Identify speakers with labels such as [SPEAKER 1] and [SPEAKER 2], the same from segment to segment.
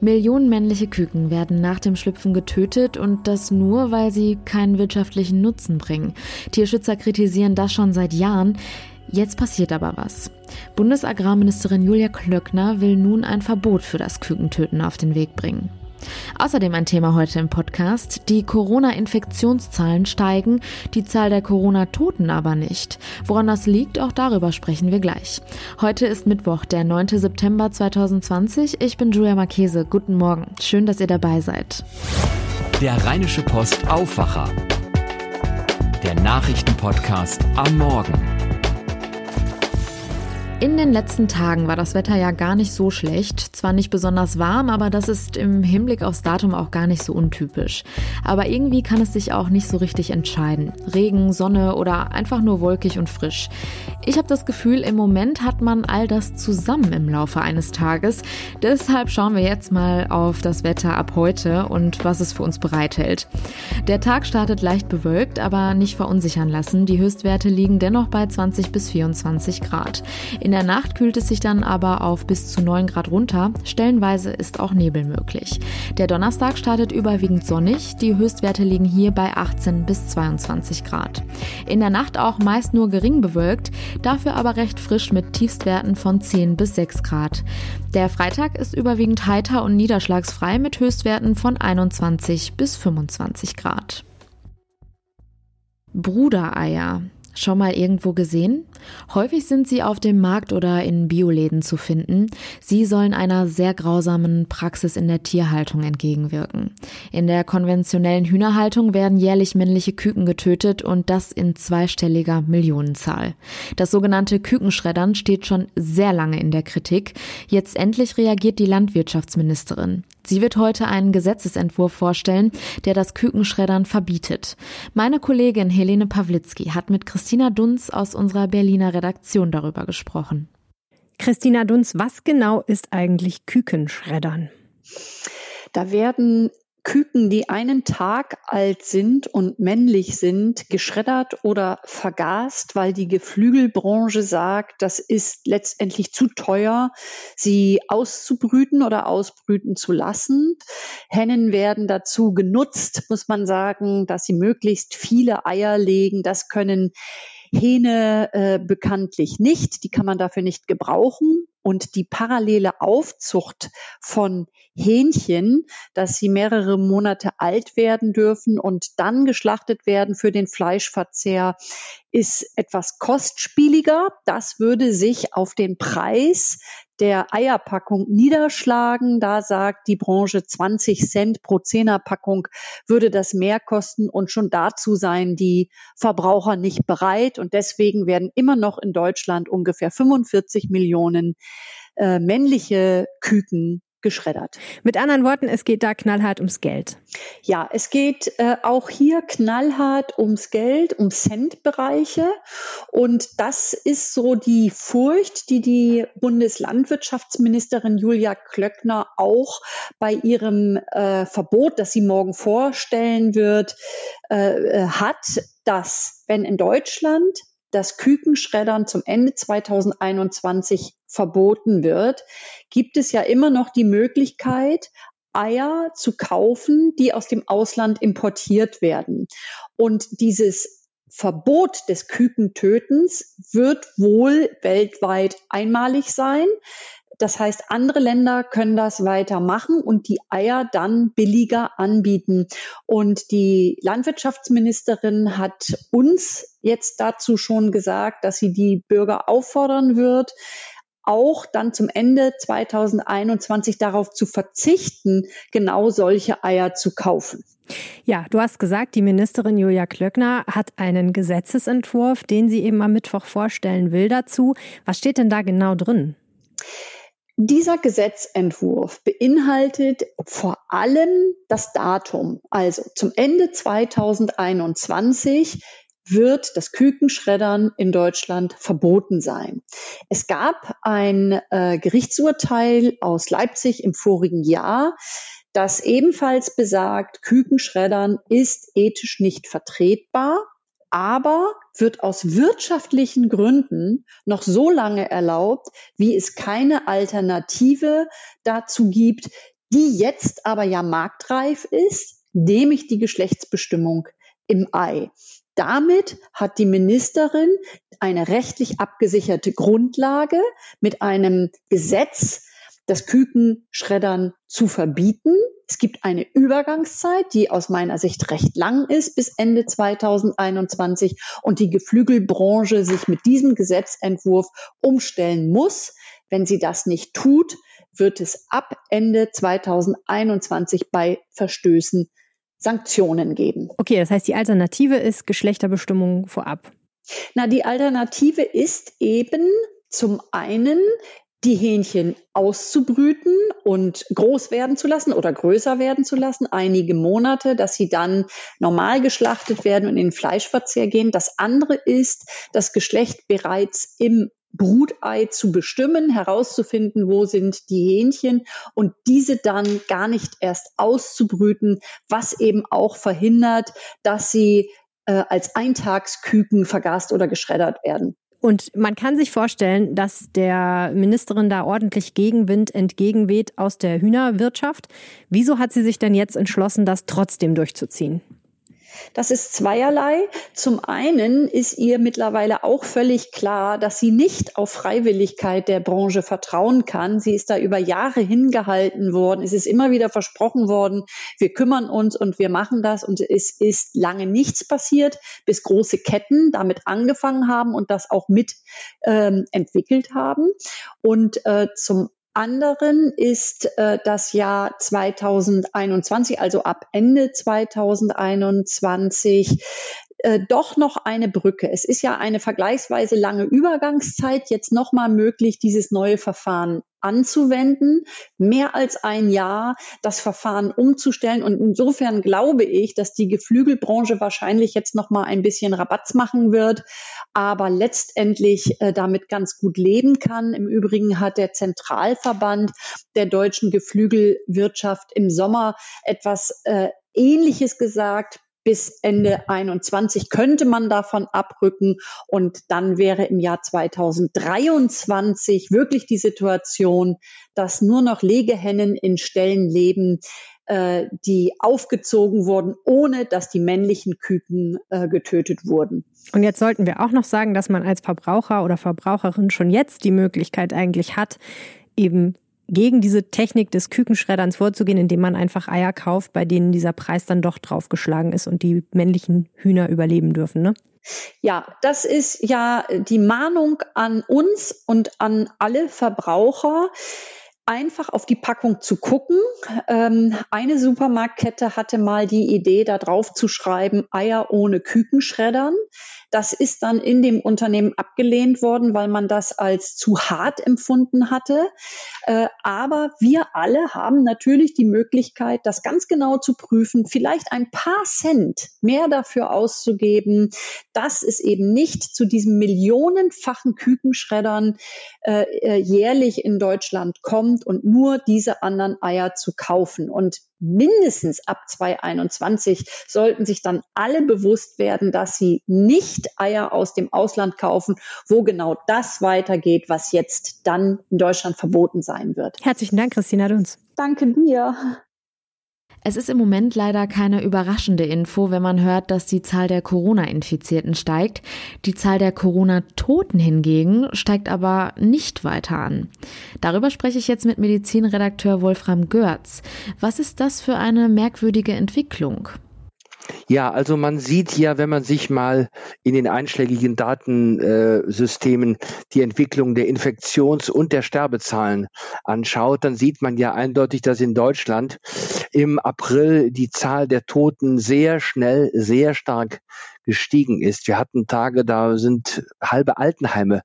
[SPEAKER 1] Millionen männliche Küken werden nach dem Schlüpfen getötet und das nur, weil sie keinen wirtschaftlichen Nutzen bringen. Tierschützer kritisieren das schon seit Jahren. Jetzt passiert aber was. Bundesagrarministerin Julia Klöckner will nun ein Verbot für das Kükentöten auf den Weg bringen. Außerdem ein Thema heute im Podcast. Die Corona-Infektionszahlen steigen, die Zahl der Corona-Toten aber nicht. Woran das liegt, auch darüber sprechen wir gleich. Heute ist Mittwoch, der 9. September 2020. Ich bin Julia Marchese. Guten Morgen. Schön, dass ihr dabei seid.
[SPEAKER 2] Der Rheinische Post Aufwacher. Der Nachrichtenpodcast am Morgen.
[SPEAKER 1] In den letzten Tagen war das Wetter ja gar nicht so schlecht. Zwar nicht besonders warm, aber das ist im Hinblick aufs Datum auch gar nicht so untypisch. Aber irgendwie kann es sich auch nicht so richtig entscheiden. Regen, Sonne oder einfach nur wolkig und frisch. Ich habe das Gefühl, im Moment hat man all das zusammen im Laufe eines Tages. Deshalb schauen wir jetzt mal auf das Wetter ab heute und was es für uns bereithält. Der Tag startet leicht bewölkt, aber nicht verunsichern lassen. Die Höchstwerte liegen dennoch bei 20 bis 24 Grad. Der Nacht kühlt es sich dann aber auf bis zu 9 Grad runter. Stellenweise ist auch Nebel möglich. Der Donnerstag startet überwiegend sonnig. Die Höchstwerte liegen hier bei 18 bis 22 Grad. In der Nacht auch meist nur gering bewölkt, dafür aber recht frisch mit Tiefstwerten von 10 bis 6 Grad. Der Freitag ist überwiegend heiter und niederschlagsfrei mit Höchstwerten von 21 bis 25 Grad. Brudereier. Schon mal irgendwo gesehen? Häufig sind sie auf dem Markt oder in Bioläden zu finden. Sie sollen einer sehr grausamen Praxis in der Tierhaltung entgegenwirken. In der konventionellen Hühnerhaltung werden jährlich männliche Küken getötet und das in zweistelliger Millionenzahl. Das sogenannte Kükenschreddern steht schon sehr lange in der Kritik. Jetzt endlich reagiert die Landwirtschaftsministerin. Sie wird heute einen Gesetzesentwurf vorstellen, der das Kükenschreddern verbietet. Meine Kollegin Helene Pawlitzki hat mit Christina Dunz aus unserer Berliner Redaktion darüber gesprochen.
[SPEAKER 3] Christina Dunz, was genau ist eigentlich Kükenschreddern?
[SPEAKER 4] Da werden Küken, die einen Tag alt sind und männlich sind, geschreddert oder vergast, weil die Geflügelbranche sagt, das ist letztendlich zu teuer, sie auszubrüten oder ausbrüten zu lassen. Hennen werden dazu genutzt, muss man sagen, dass sie möglichst viele Eier legen. Das können Hähne äh, bekanntlich nicht, die kann man dafür nicht gebrauchen. Und die parallele Aufzucht von Hähnchen, dass sie mehrere Monate alt werden dürfen und dann geschlachtet werden für den Fleischverzehr, ist etwas kostspieliger. Das würde sich auf den Preis der Eierpackung niederschlagen. Da sagt die Branche 20 Cent pro Zehnerpackung würde das mehr kosten und schon dazu seien die Verbraucher nicht bereit. Und deswegen werden immer noch in Deutschland ungefähr 45 Millionen äh, männliche Küken geschreddert.
[SPEAKER 3] Mit anderen Worten, es geht da knallhart ums Geld.
[SPEAKER 4] Ja, es geht äh, auch hier knallhart ums Geld, um Centbereiche. Und das ist so die Furcht, die die Bundeslandwirtschaftsministerin Julia Klöckner auch bei ihrem äh, Verbot, das sie morgen vorstellen wird, äh, äh hat, dass wenn in Deutschland das Kükenschreddern zum Ende 2021 verboten wird, gibt es ja immer noch die Möglichkeit, Eier zu kaufen, die aus dem Ausland importiert werden. Und dieses Verbot des Kükentötens wird wohl weltweit einmalig sein. Das heißt, andere Länder können das weitermachen und die Eier dann billiger anbieten. Und die Landwirtschaftsministerin hat uns jetzt dazu schon gesagt, dass sie die Bürger auffordern wird, auch dann zum Ende 2021 darauf zu verzichten, genau solche Eier zu kaufen.
[SPEAKER 3] Ja, du hast gesagt, die Ministerin Julia Klöckner hat einen Gesetzesentwurf, den sie eben am Mittwoch vorstellen will dazu. Was steht denn da genau drin?
[SPEAKER 4] Dieser Gesetzentwurf beinhaltet vor allem das Datum. Also zum Ende 2021 wird das Kükenschreddern in Deutschland verboten sein. Es gab ein äh, Gerichtsurteil aus Leipzig im vorigen Jahr, das ebenfalls besagt, Kükenschreddern ist ethisch nicht vertretbar aber wird aus wirtschaftlichen Gründen noch so lange erlaubt, wie es keine Alternative dazu gibt, die jetzt aber ja marktreif ist, nämlich die Geschlechtsbestimmung im Ei. Damit hat die Ministerin eine rechtlich abgesicherte Grundlage mit einem Gesetz, das Kükenschreddern zu verbieten. Es gibt eine Übergangszeit, die aus meiner Sicht recht lang ist, bis Ende 2021 und die Geflügelbranche sich mit diesem Gesetzentwurf umstellen muss. Wenn sie das nicht tut, wird es ab Ende 2021 bei Verstößen Sanktionen geben.
[SPEAKER 3] Okay, das heißt, die Alternative ist Geschlechterbestimmung vorab.
[SPEAKER 4] Na, die Alternative ist eben zum einen die Hähnchen auszubrüten und groß werden zu lassen oder größer werden zu lassen, einige Monate, dass sie dann normal geschlachtet werden und in den Fleischverzehr gehen. Das andere ist, das Geschlecht bereits im Brutei zu bestimmen, herauszufinden, wo sind die Hähnchen und diese dann gar nicht erst auszubrüten, was eben auch verhindert, dass sie äh, als Eintagsküken vergast oder geschreddert werden.
[SPEAKER 3] Und man kann sich vorstellen, dass der Ministerin da ordentlich Gegenwind entgegenweht aus der Hühnerwirtschaft. Wieso hat sie sich denn jetzt entschlossen, das trotzdem durchzuziehen?
[SPEAKER 4] Das ist zweierlei. Zum einen ist ihr mittlerweile auch völlig klar, dass sie nicht auf Freiwilligkeit der Branche vertrauen kann. Sie ist da über Jahre hingehalten worden. Es ist immer wieder versprochen worden, wir kümmern uns und wir machen das. Und es ist lange nichts passiert, bis große Ketten damit angefangen haben und das auch mit ähm, entwickelt haben. Und äh, zum anderen ist äh, das Jahr 2021, also ab Ende 2021, äh, doch noch eine Brücke. Es ist ja eine vergleichsweise lange Übergangszeit, jetzt nochmal möglich, dieses neue Verfahren anzuwenden, mehr als ein Jahr das Verfahren umzustellen. Und insofern glaube ich, dass die Geflügelbranche wahrscheinlich jetzt noch mal ein bisschen Rabatz machen wird, aber letztendlich äh, damit ganz gut leben kann. Im Übrigen hat der Zentralverband der deutschen Geflügelwirtschaft im Sommer etwas äh, Ähnliches gesagt bis Ende 21 könnte man davon abrücken und dann wäre im Jahr 2023 wirklich die Situation, dass nur noch Legehennen in Ställen leben, äh, die aufgezogen wurden, ohne dass die männlichen Küken äh, getötet wurden.
[SPEAKER 3] Und jetzt sollten wir auch noch sagen, dass man als Verbraucher oder Verbraucherin schon jetzt die Möglichkeit eigentlich hat, eben gegen diese Technik des Kükenschredderns vorzugehen, indem man einfach Eier kauft, bei denen dieser Preis dann doch draufgeschlagen ist und die männlichen Hühner überleben dürfen, ne?
[SPEAKER 4] Ja, das ist ja die Mahnung an uns und an alle Verbraucher einfach auf die Packung zu gucken. Ähm, eine Supermarktkette hatte mal die Idee, da drauf zu schreiben, Eier ohne Kükenschreddern. Das ist dann in dem Unternehmen abgelehnt worden, weil man das als zu hart empfunden hatte. Äh, aber wir alle haben natürlich die Möglichkeit, das ganz genau zu prüfen, vielleicht ein paar Cent mehr dafür auszugeben, dass es eben nicht zu diesem millionenfachen Kükenschreddern äh, äh jährlich in Deutschland kommt und nur diese anderen Eier zu kaufen. Und mindestens ab 2021 sollten sich dann alle bewusst werden, dass sie nicht Eier aus dem Ausland kaufen, wo genau das weitergeht, was jetzt dann in Deutschland verboten sein wird.
[SPEAKER 3] Herzlichen Dank, Christina Dunz.
[SPEAKER 4] Danke dir.
[SPEAKER 1] Es ist im Moment leider keine überraschende Info, wenn man hört, dass die Zahl der Corona-Infizierten steigt. Die Zahl der Corona-Toten hingegen steigt aber nicht weiter an. Darüber spreche ich jetzt mit Medizinredakteur Wolfram Görz. Was ist das für eine merkwürdige Entwicklung?
[SPEAKER 5] Ja, also man sieht ja, wenn man sich mal in den einschlägigen Datensystemen die Entwicklung der Infektions- und der Sterbezahlen anschaut, dann sieht man ja eindeutig, dass in Deutschland im April die Zahl der Toten sehr schnell, sehr stark gestiegen ist. Wir hatten Tage, da sind halbe Altenheime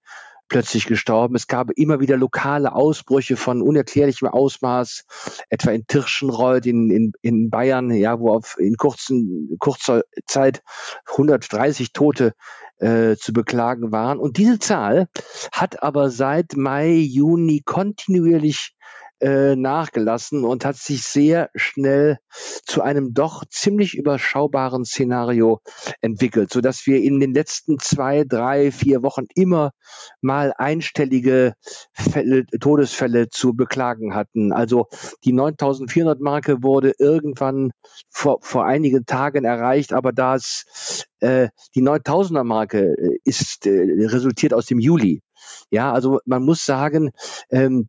[SPEAKER 5] plötzlich gestorben. Es gab immer wieder lokale Ausbrüche von unerklärlichem Ausmaß, etwa in Tirschenreuth in, in, in Bayern, ja, wo auf in kurzen, kurzer Zeit 130 Tote äh, zu beklagen waren. Und diese Zahl hat aber seit Mai, Juni kontinuierlich äh, nachgelassen und hat sich sehr schnell zu einem doch ziemlich überschaubaren Szenario entwickelt, so dass wir in den letzten zwei, drei, vier Wochen immer mal einstellige Fälle, Todesfälle zu beklagen hatten. Also die 9400 Marke wurde irgendwann vor, vor einigen Tagen erreicht, aber das äh, die 9000er Marke äh, ist resultiert aus dem Juli. Ja, also man muss sagen, ähm,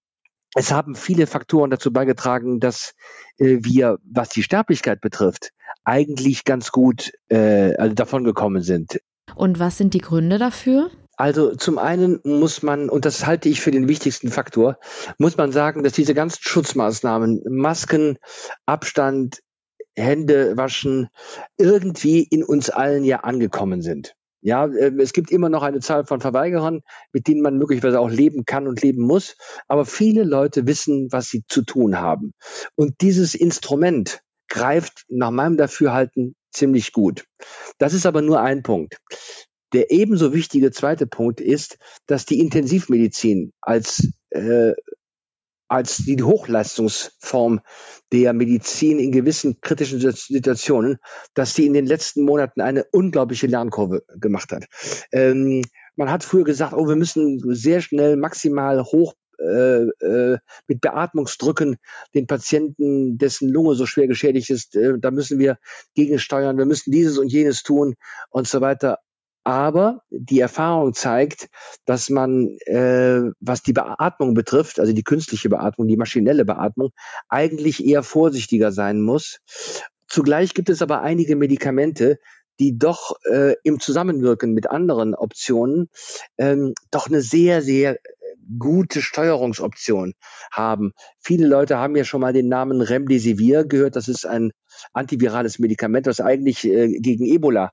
[SPEAKER 5] es haben viele Faktoren dazu beigetragen, dass äh, wir, was die Sterblichkeit betrifft, eigentlich ganz gut äh, also davon gekommen sind.
[SPEAKER 1] Und was sind die Gründe dafür?
[SPEAKER 5] Also zum einen muss man, und das halte ich für den wichtigsten Faktor, muss man sagen, dass diese ganzen Schutzmaßnahmen, Masken, Abstand, Hände waschen, irgendwie in uns allen ja angekommen sind. Ja, ähm, es gibt immer noch eine Zahl von Verweigerern, mit denen man möglicherweise auch leben kann und leben muss. Aber viele Leute wissen, was sie zu tun haben. Und dieses Instrument greift nach meinem Dafürhalten ziemlich gut. Das ist aber nur ein Punkt. Der ebenso wichtige zweite Punkt ist, dass die Intensivmedizin als äh, als die Hochleistungsform der Medizin in gewissen kritischen Situationen, dass sie in den letzten Monaten eine unglaubliche Lernkurve gemacht hat. Ähm, man hat früher gesagt, oh, wir müssen sehr schnell maximal hoch äh, äh, mit Beatmungsdrücken den Patienten, dessen Lunge so schwer geschädigt ist, äh, da müssen wir gegensteuern, wir müssen dieses und jenes tun und so weiter. Aber die Erfahrung zeigt, dass man, äh, was die Beatmung betrifft, also die künstliche Beatmung, die maschinelle Beatmung, eigentlich eher vorsichtiger sein muss. Zugleich gibt es aber einige Medikamente, die doch äh, im Zusammenwirken mit anderen Optionen ähm, doch eine sehr, sehr gute Steuerungsoption haben. Viele Leute haben ja schon mal den Namen Remdesivir gehört. Das ist ein antivirales Medikament, das eigentlich äh, gegen Ebola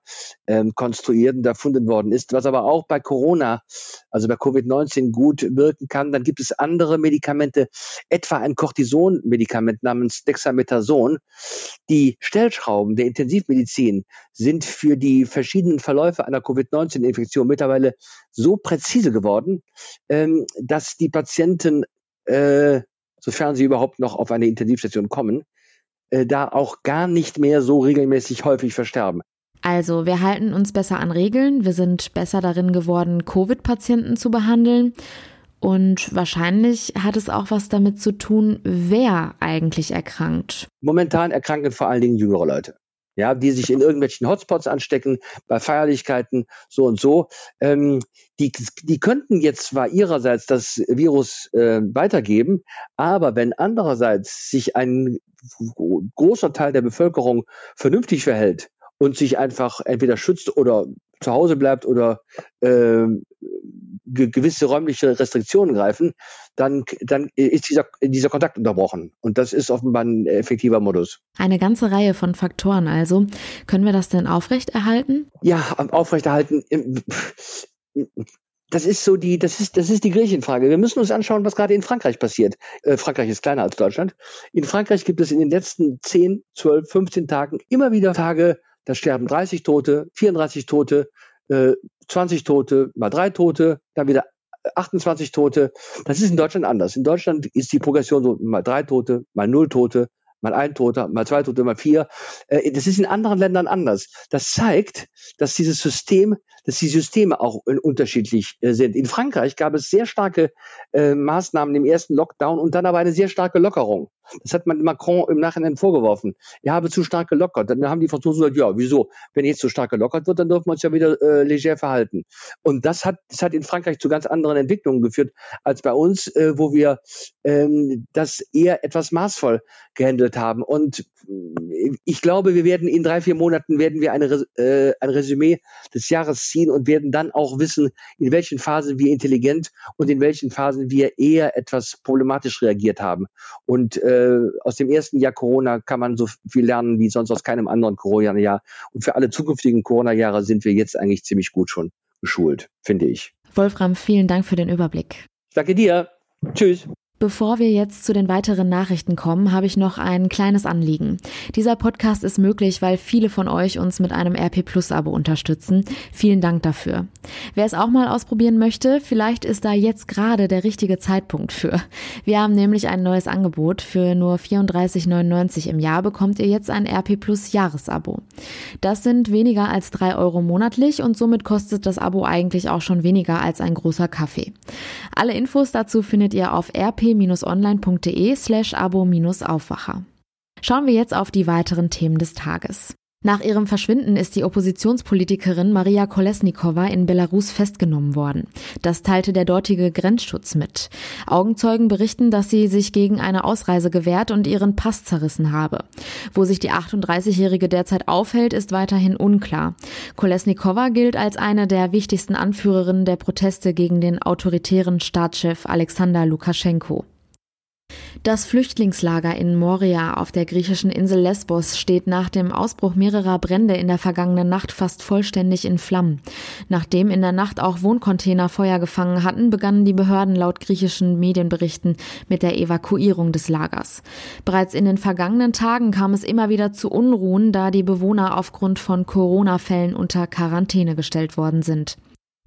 [SPEAKER 5] ähm, konstruiert und erfunden worden ist, was aber auch bei Corona, also bei Covid-19 gut wirken kann. Dann gibt es andere Medikamente, etwa ein Cortison-Medikament namens Dexamethason. Die Stellschrauben der Intensivmedizin sind für die verschiedenen Verläufe einer Covid-19-Infektion mittlerweile so präzise geworden, ähm, dass die Patienten, äh, sofern sie überhaupt noch auf eine Intensivstation kommen, äh, da auch gar nicht mehr so regelmäßig häufig versterben.
[SPEAKER 1] Also, wir halten uns besser an Regeln, wir sind besser darin geworden, Covid-Patienten zu behandeln. Und wahrscheinlich hat es auch was damit zu tun, wer eigentlich erkrankt.
[SPEAKER 5] Momentan erkranken vor allen Dingen jüngere Leute ja, die sich in irgendwelchen Hotspots anstecken, bei Feierlichkeiten, so und so. Ähm, die, die könnten jetzt zwar ihrerseits das Virus äh, weitergeben, aber wenn andererseits sich ein großer Teil der Bevölkerung vernünftig verhält und sich einfach entweder schützt oder zu Hause bleibt oder äh, gewisse räumliche Restriktionen greifen, dann, dann ist dieser, dieser Kontakt unterbrochen. Und das ist offenbar ein effektiver Modus.
[SPEAKER 1] Eine ganze Reihe von Faktoren also. Können wir das denn aufrechterhalten?
[SPEAKER 5] Ja, aufrechterhalten. Das ist so die, das ist, das ist die Griechenfrage. Wir müssen uns anschauen, was gerade in Frankreich passiert. Äh, Frankreich ist kleiner als Deutschland. In Frankreich gibt es in den letzten 10, 12, 15 Tagen immer wieder Tage, da sterben 30 Tote, 34 Tote, 20 äh, Tote, mal drei Tote, dann wieder 28 Tote. Das ist in Deutschland anders. In Deutschland ist die Progression so mal drei Tote, mal null Tote, mal ein Toter, mal zwei Tote, mal vier. Äh, das ist in anderen Ländern anders. Das zeigt, dass dieses System, dass die Systeme auch unterschiedlich äh, sind. In Frankreich gab es sehr starke Maßnahmen im ersten Lockdown und dann aber eine sehr starke Lockerung. Das hat man Macron im Nachhinein vorgeworfen. Er habe zu stark gelockert. Dann haben die Franzosen gesagt, ja, wieso? Wenn jetzt zu stark gelockert wird, dann dürfen wir uns ja wieder äh, leger verhalten. Und das hat, das hat in Frankreich zu ganz anderen Entwicklungen geführt als bei uns, äh, wo wir ähm, das eher etwas maßvoll gehandelt haben. Und ich glaube, wir werden in drei, vier Monaten werden wir eine, äh, ein Resümee des Jahres ziehen und werden dann auch wissen, in welchen Phasen wir intelligent und in welchen Phasen wir eher etwas problematisch reagiert haben. Und äh, aus dem ersten Jahr Corona kann man so viel lernen wie sonst aus keinem anderen Corona-Jahr. Und für alle zukünftigen Corona-Jahre sind wir jetzt eigentlich ziemlich gut schon geschult, finde ich.
[SPEAKER 1] Wolfram, vielen Dank für den Überblick.
[SPEAKER 5] Danke dir. Tschüss.
[SPEAKER 1] Bevor wir jetzt zu den weiteren Nachrichten kommen, habe ich noch ein kleines Anliegen. Dieser Podcast ist möglich, weil viele von euch uns mit einem RP Plus Abo unterstützen. Vielen Dank dafür. Wer es auch mal ausprobieren möchte, vielleicht ist da jetzt gerade der richtige Zeitpunkt für. Wir haben nämlich ein neues Angebot. Für nur 34,99 im Jahr bekommt ihr jetzt ein RP Plus Jahresabo. Das sind weniger als drei Euro monatlich und somit kostet das Abo eigentlich auch schon weniger als ein großer Kaffee. Alle Infos dazu findet ihr auf rp rp-online.de slash abo-aufwacher. Schauen wir jetzt auf die weiteren Themen des Tages. Nach ihrem Verschwinden ist die Oppositionspolitikerin Maria Kolesnikova in Belarus festgenommen worden. Das teilte der dortige Grenzschutz mit. Augenzeugen berichten, dass sie sich gegen eine Ausreise gewehrt und ihren Pass zerrissen habe. Wo sich die 38-Jährige derzeit aufhält, ist weiterhin unklar. Kolesnikova gilt als eine der wichtigsten Anführerinnen der Proteste gegen den autoritären Staatschef Alexander Lukaschenko. Das Flüchtlingslager in Moria auf der griechischen Insel Lesbos steht nach dem Ausbruch mehrerer Brände in der vergangenen Nacht fast vollständig in Flammen. Nachdem in der Nacht auch Wohncontainer Feuer gefangen hatten, begannen die Behörden laut griechischen Medienberichten mit der Evakuierung des Lagers. Bereits in den vergangenen Tagen kam es immer wieder zu Unruhen, da die Bewohner aufgrund von Corona-Fällen unter Quarantäne gestellt worden sind.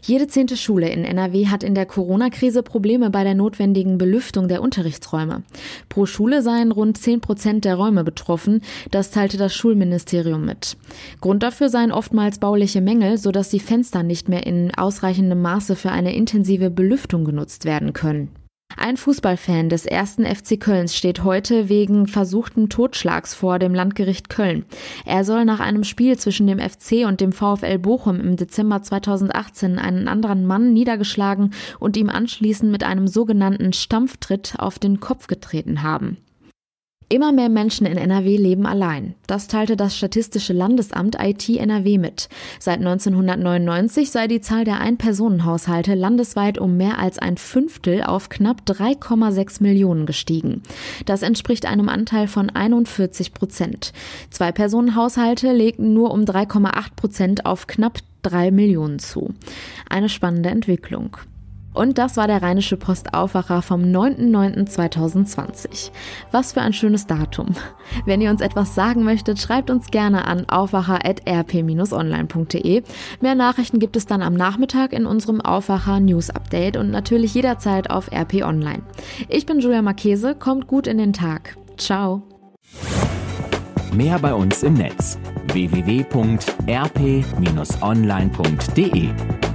[SPEAKER 1] Jede zehnte Schule in NRW hat in der Corona-Krise Probleme bei der notwendigen Belüftung der Unterrichtsräume. Pro Schule seien rund zehn Prozent der Räume betroffen, das teilte das Schulministerium mit. Grund dafür seien oftmals bauliche Mängel, sodass die Fenster nicht mehr in ausreichendem Maße für eine intensive Belüftung genutzt werden können. Ein Fußballfan des ersten FC Kölns steht heute wegen versuchten Totschlags vor dem Landgericht Köln. Er soll nach einem Spiel zwischen dem FC und dem VfL Bochum im Dezember 2018 einen anderen Mann niedergeschlagen und ihm anschließend mit einem sogenannten Stampftritt auf den Kopf getreten haben. Immer mehr Menschen in NRW leben allein. Das teilte das Statistische Landesamt IT NRW mit. Seit 1999 sei die Zahl der Ein-Personen-Haushalte landesweit um mehr als ein Fünftel auf knapp 3,6 Millionen gestiegen. Das entspricht einem Anteil von 41 Prozent. Zwei-Personen-Haushalte legten nur um 3,8 Prozent auf knapp drei Millionen zu. Eine spannende Entwicklung. Und das war der Rheinische Postaufwacher vom 9.9.2020. Was für ein schönes Datum. Wenn ihr uns etwas sagen möchtet, schreibt uns gerne an aufwacher.rp-online.de. Mehr Nachrichten gibt es dann am Nachmittag in unserem Aufwacher News Update und natürlich jederzeit auf RP Online. Ich bin Julia Marchese, kommt gut in den Tag. Ciao.
[SPEAKER 2] Mehr bei uns im Netz www.rp-online.de